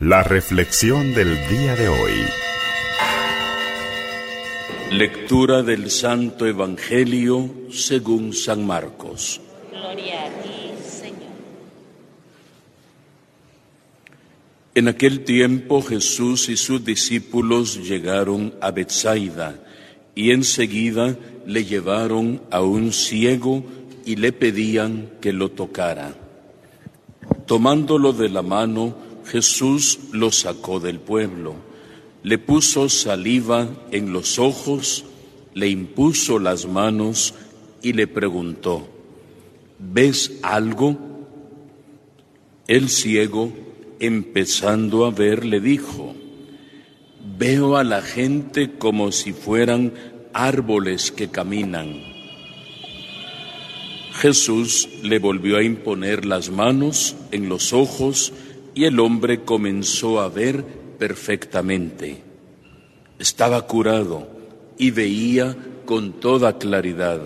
La reflexión del día de hoy. Lectura del Santo Evangelio según San Marcos. Gloria a ti, Señor. En aquel tiempo Jesús y sus discípulos llegaron a Bethsaida y enseguida le llevaron a un ciego y le pedían que lo tocara. Tomándolo de la mano, Jesús lo sacó del pueblo, le puso saliva en los ojos, le impuso las manos y le preguntó, ¿ves algo? El ciego, empezando a ver, le dijo, veo a la gente como si fueran árboles que caminan. Jesús le volvió a imponer las manos en los ojos y el hombre comenzó a ver perfectamente. Estaba curado y veía con toda claridad.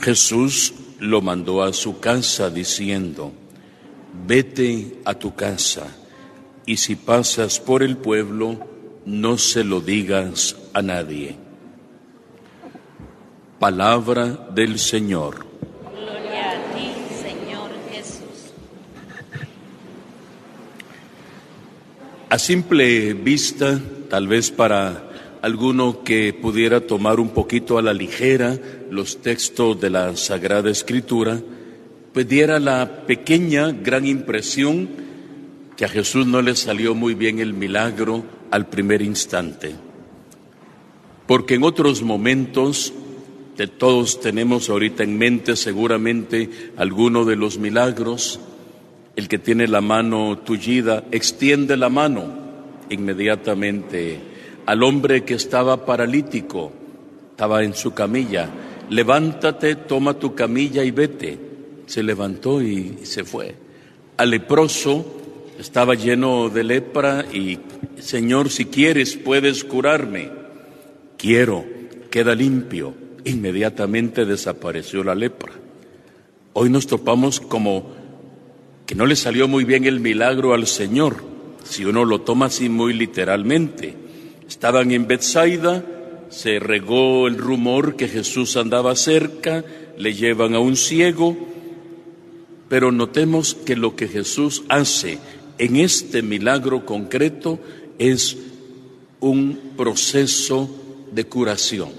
Jesús lo mandó a su casa diciendo, vete a tu casa y si pasas por el pueblo, no se lo digas a nadie. Palabra del Señor. A simple vista, tal vez para alguno que pudiera tomar un poquito a la ligera los textos de la Sagrada Escritura, pues diera la pequeña, gran impresión que a Jesús no le salió muy bien el milagro al primer instante. Porque en otros momentos, de todos tenemos ahorita en mente seguramente alguno de los milagros, el que tiene la mano tullida extiende la mano inmediatamente al hombre que estaba paralítico, estaba en su camilla. Levántate, toma tu camilla y vete. Se levantó y se fue. Al leproso estaba lleno de lepra y, Señor, si quieres, puedes curarme. Quiero, queda limpio. Inmediatamente desapareció la lepra. Hoy nos topamos como que no le salió muy bien el milagro al Señor, si uno lo toma así muy literalmente. Estaban en Bethsaida, se regó el rumor que Jesús andaba cerca, le llevan a un ciego, pero notemos que lo que Jesús hace en este milagro concreto es un proceso de curación.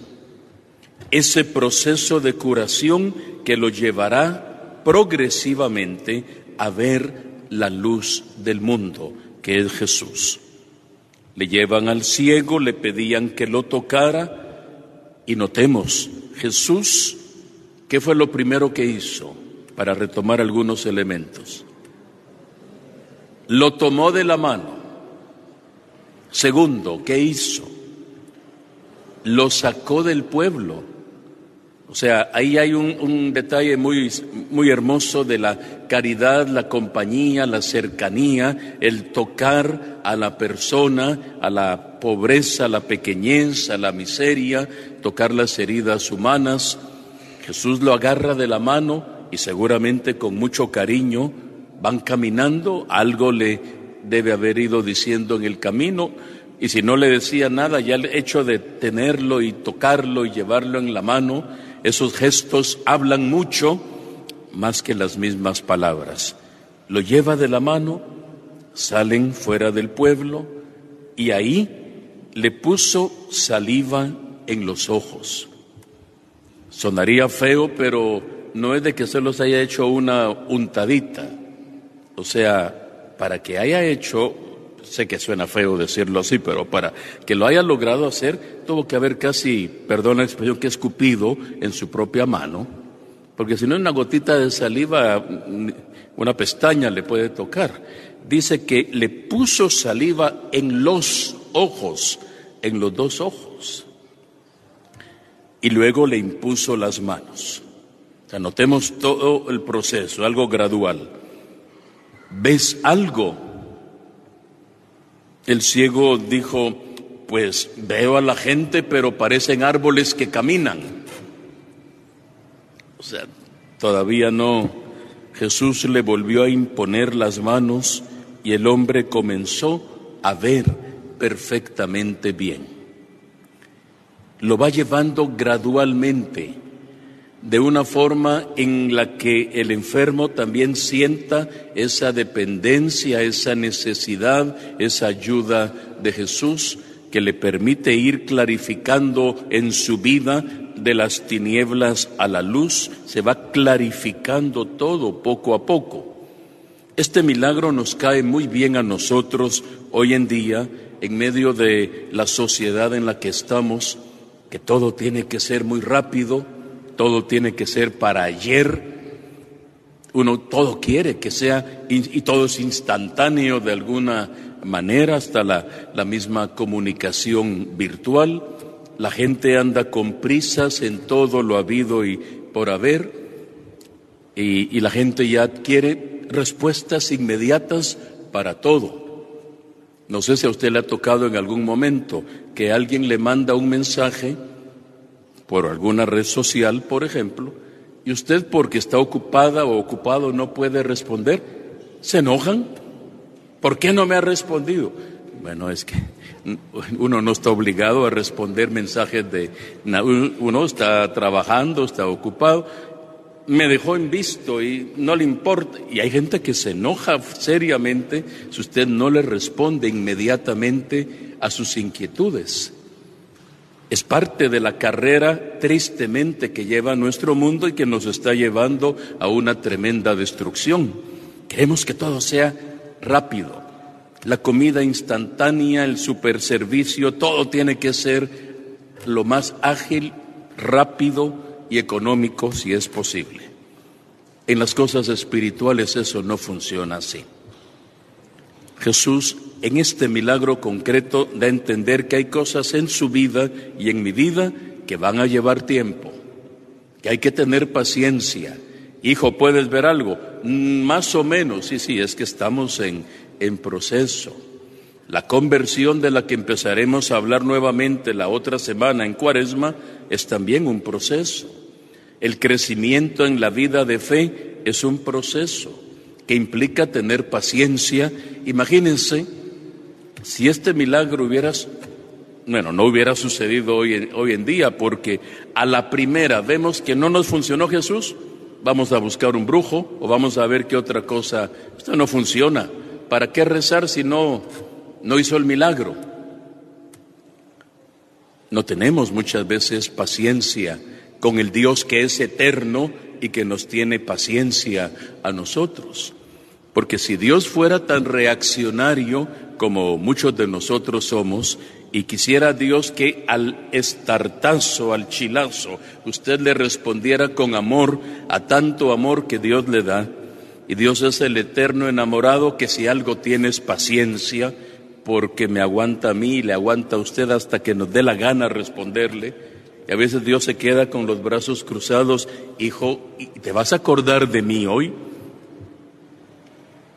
Ese proceso de curación que lo llevará progresivamente a ver la luz del mundo, que es Jesús. Le llevan al ciego, le pedían que lo tocara y notemos, Jesús, ¿qué fue lo primero que hizo para retomar algunos elementos? Lo tomó de la mano. Segundo, ¿qué hizo? Lo sacó del pueblo o sea, ahí hay un, detalle muy, muy hermoso de la caridad, la compañía, la cercanía, el tocar a la persona, a la pobreza, a la pequeñez, a la miseria, tocar las heridas humanas. Jesús lo agarra de la mano y seguramente con mucho cariño van caminando, algo le debe haber ido diciendo en el camino, y si no le decía nada, ya el hecho de tenerlo y tocarlo y llevarlo en la mano, esos gestos hablan mucho más que las mismas palabras. Lo lleva de la mano, salen fuera del pueblo y ahí le puso saliva en los ojos. Sonaría feo, pero no es de que se los haya hecho una untadita. O sea, para que haya hecho sé que suena feo decirlo así, pero para que lo haya logrado hacer, tuvo que haber casi, perdón la expresión, que escupido en su propia mano, porque si no una gotita de saliva, una pestaña le puede tocar. Dice que le puso saliva en los ojos, en los dos ojos, y luego le impuso las manos. O sea, notemos todo el proceso, algo gradual. ¿Ves algo? El ciego dijo, pues veo a la gente, pero parecen árboles que caminan. Sea, todavía no. Jesús le volvió a imponer las manos y el hombre comenzó a ver perfectamente bien. Lo va llevando gradualmente, de una forma en la que el enfermo también sienta esa dependencia, esa necesidad, esa ayuda de Jesús que le permite ir clarificando en su vida de las tinieblas a la luz, se va clarificando todo poco a poco. Este milagro nos cae muy bien a nosotros hoy en día, en medio de la sociedad en la que estamos, que todo tiene que ser muy rápido, todo tiene que ser para ayer. Uno todo quiere que sea y, todo es instantáneo de alguna manera, hasta la, misma comunicación virtual. La gente anda con prisas en todo lo habido y por haber, y, y la gente ya quiere respuestas inmediatas para todo. No sé si a usted le ha tocado en algún momento que alguien le manda un mensaje por alguna red social, por ejemplo, y usted porque está ocupada o ocupado no puede responder, ¿se enojan? ¿Por qué no me ha respondido? Bueno, es que uno no está obligado a responder mensajes de... Uno está trabajando, está ocupado me dejó en visto y no le importa. Y hay gente que se enoja seriamente si usted no le responde inmediatamente a sus inquietudes. Es parte de la carrera tristemente que lleva nuestro mundo y que nos está llevando a una tremenda destrucción. Queremos que todo sea rápido. La comida instantánea, el superservicio, todo tiene que ser lo más ágil, rápido, y económico si es posible. En las cosas espirituales eso no funciona así. Jesús en este milagro concreto da a entender que hay cosas en su vida y en mi vida que van a llevar tiempo, que hay que tener paciencia. Hijo, ¿puedes ver algo? Mm, más o menos, sí, sí, es que estamos en, en proceso. La conversión de la que empezaremos a hablar nuevamente la otra semana en Cuaresma es también un proceso. El crecimiento en la vida de fe es un proceso que implica tener paciencia. Imagínense si este milagro hubiera, bueno, no hubiera sucedido hoy hoy en día, porque a la primera vemos que no nos funcionó Jesús, vamos a buscar un brujo o vamos a ver qué otra cosa. Esto no funciona. ¿Para qué rezar si no, no hizo el milagro? No tenemos muchas veces paciencia con el Dios que es eterno y que nos tiene paciencia a nosotros. Porque si Dios fuera tan reaccionario como muchos de nosotros somos, y quisiera Dios que al estartazo, al chilazo, usted le respondiera con amor a tanto amor que Dios le da, y Dios es el eterno enamorado que si algo tienes paciencia, porque me aguanta a mí y le aguanta a usted hasta que nos dé la gana responderle, y a veces Dios se queda con los brazos cruzados, hijo, ¿te vas a acordar de mí hoy?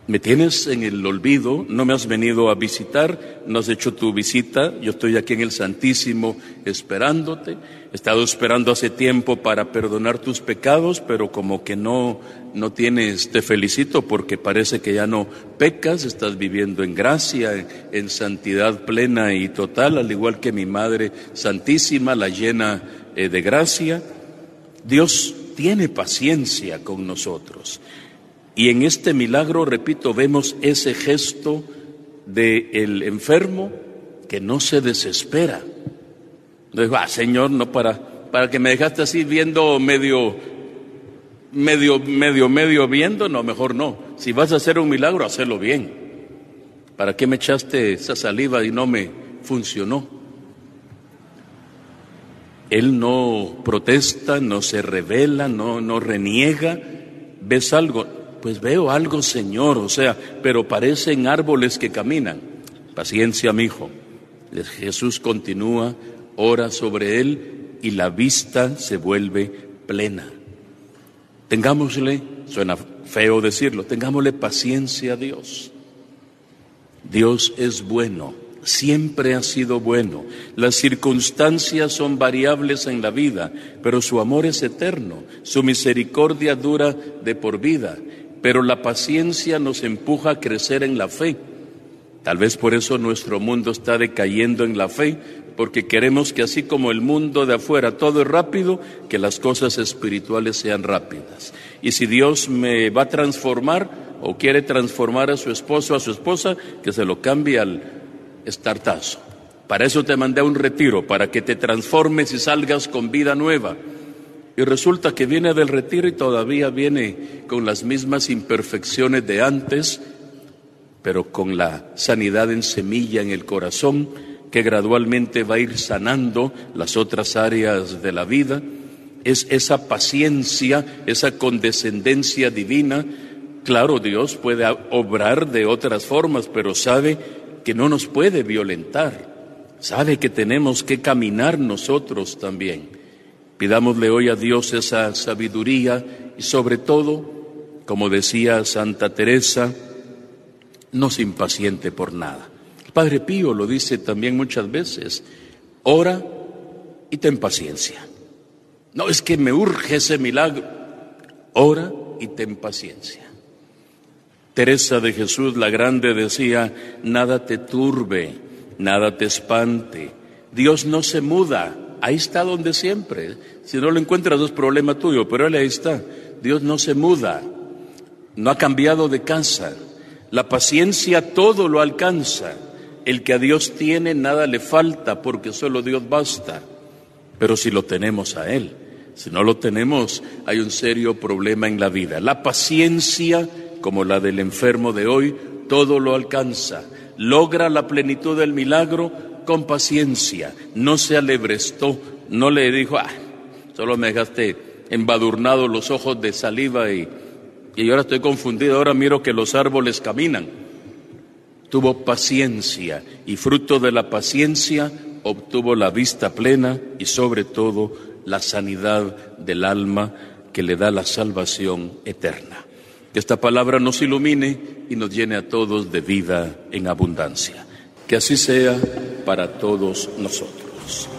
Me tienes en el olvido, no me has venido a visitar, no has hecho tu visita, yo estoy aquí en el Santísimo esperándote, he estado esperando hace tiempo para perdonar tus pecados, pero como que no, no tienes, te felicito porque parece que ya no pecas, estás viviendo en gracia, en, santidad plena y total, al igual que mi Madre Santísima, la llena eh, de gracia. Dios tiene paciencia con nosotros. Y en este milagro, repito, vemos ese gesto del el enfermo que no se desespera. Entonces, ah, Señor, no para, para que me dejaste así viendo medio, medio, medio, medio viendo, no, mejor no. Si vas a hacer un milagro, hazlo bien. ¿Para qué me echaste esa saliva y no me funcionó? Él no protesta, no se revela, no, no reniega. ¿Ves algo? Pues veo algo, Señor, o sea, pero parecen árboles que caminan. Paciencia, mi hijo. Jesús continúa, ora sobre él y la vista se vuelve plena. Tengámosle, suena feo decirlo, tengámosle paciencia a Dios. Dios es bueno, siempre ha sido bueno. Las circunstancias son variables en la vida, pero su amor es eterno, su misericordia dura de por vida pero la paciencia nos empuja a crecer en la fe. Tal vez por eso nuestro mundo está decayendo en la fe, porque queremos que así como el mundo de afuera todo es rápido, que las cosas espirituales sean rápidas. Y si Dios me va a transformar o quiere transformar a su esposo o a su esposa, que se lo cambie al estartazo. Para eso te mandé a un retiro, para que te transformes y salgas con vida nueva. Y resulta que viene del retiro y todavía viene con las mismas imperfecciones de antes, pero con la sanidad en semilla en el corazón que gradualmente va a ir sanando las otras áreas de la vida, es esa paciencia, esa condescendencia divina. Claro, Dios puede obrar de otras formas, pero sabe que no nos puede violentar, sabe que tenemos que caminar nosotros también. Pidámosle hoy a Dios esa sabiduría y sobre todo, como decía Santa Teresa, no se impaciente por nada. Padre Pío lo dice también muchas veces, ora y ten paciencia. No es que me urge ese milagro, ora y ten paciencia. Teresa de Jesús la Grande decía, nada te turbe, nada te espante, Dios no se muda, ahí está donde siempre. Si no lo encuentras es problema tuyo, pero él ahí está. Dios no se muda, no ha cambiado de casa. La paciencia todo lo alcanza. El que a Dios tiene nada le falta porque solo Dios basta. Pero si lo tenemos a Él, si no lo tenemos, hay un serio problema en la vida. La paciencia, como la del enfermo de hoy, todo lo alcanza. Logra la plenitud del milagro con paciencia. No se alebrestó, no le dijo, ah, solo me dejaste embadurnado los ojos de saliva y, y ahora estoy confundido, ahora miro que los árboles caminan tuvo paciencia y fruto de la paciencia obtuvo la vista plena y sobre todo la sanidad del alma que le da la salvación eterna. Que esta palabra nos ilumine y nos llene a todos de vida en abundancia. Que así sea para todos nosotros.